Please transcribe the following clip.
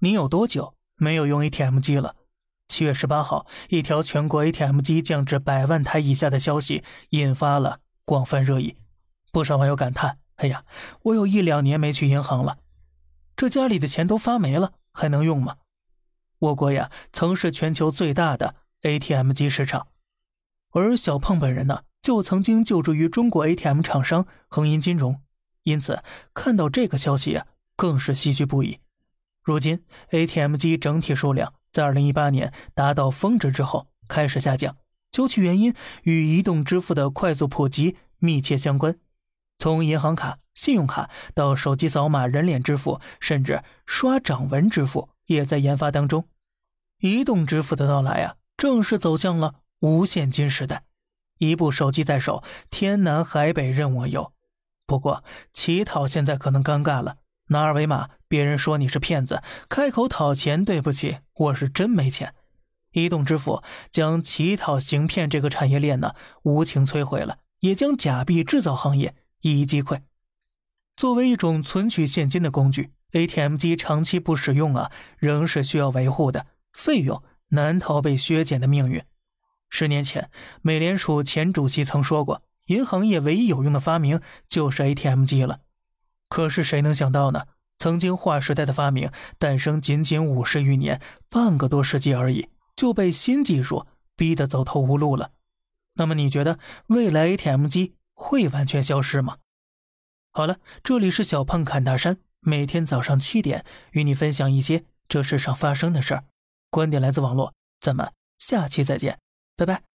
你有多久没有用 ATM 机了？七月十八号，一条全国 ATM 机降至百万台以下的消息引发了广泛热议，不少网友感叹：“哎呀，我有一两年没去银行了，这家里的钱都发霉了，还能用吗？”我国呀，曾是全球最大的 ATM 机市场，而小胖本人呢，就曾经就职于中国 ATM 厂商恒银金融，因此看到这个消息呀，更是唏嘘不已。如今，ATM 机整体数量在2018年达到峰值之后开始下降，究其原因与移动支付的快速普及密切相关。从银行卡、信用卡到手机扫码、人脸支付，甚至刷掌纹支付也在研发当中。移动支付的到来啊，正式走向了无现金时代。一部手机在手，天南海北任我游。不过乞讨现在可能尴尬了。拿二维码，别人说你是骗子；开口讨钱，对不起，我是真没钱。移动支付将乞讨行骗这个产业链呢无情摧毁了，也将假币制造行业一一击溃。作为一种存取现金的工具，ATM 机长期不使用啊，仍是需要维护的，费用难逃被削减的命运。十年前，美联储前主席曾说过，银行业唯一有用的发明就是 ATM 机了。可是谁能想到呢？曾经划时代的发明诞生仅仅五十余年，半个多世纪而已，就被新技术逼得走投无路了。那么你觉得未来 ATM 机会完全消失吗？好了，这里是小胖侃大山，每天早上七点与你分享一些这世上发生的事儿，观点来自网络，咱们下期再见，拜拜。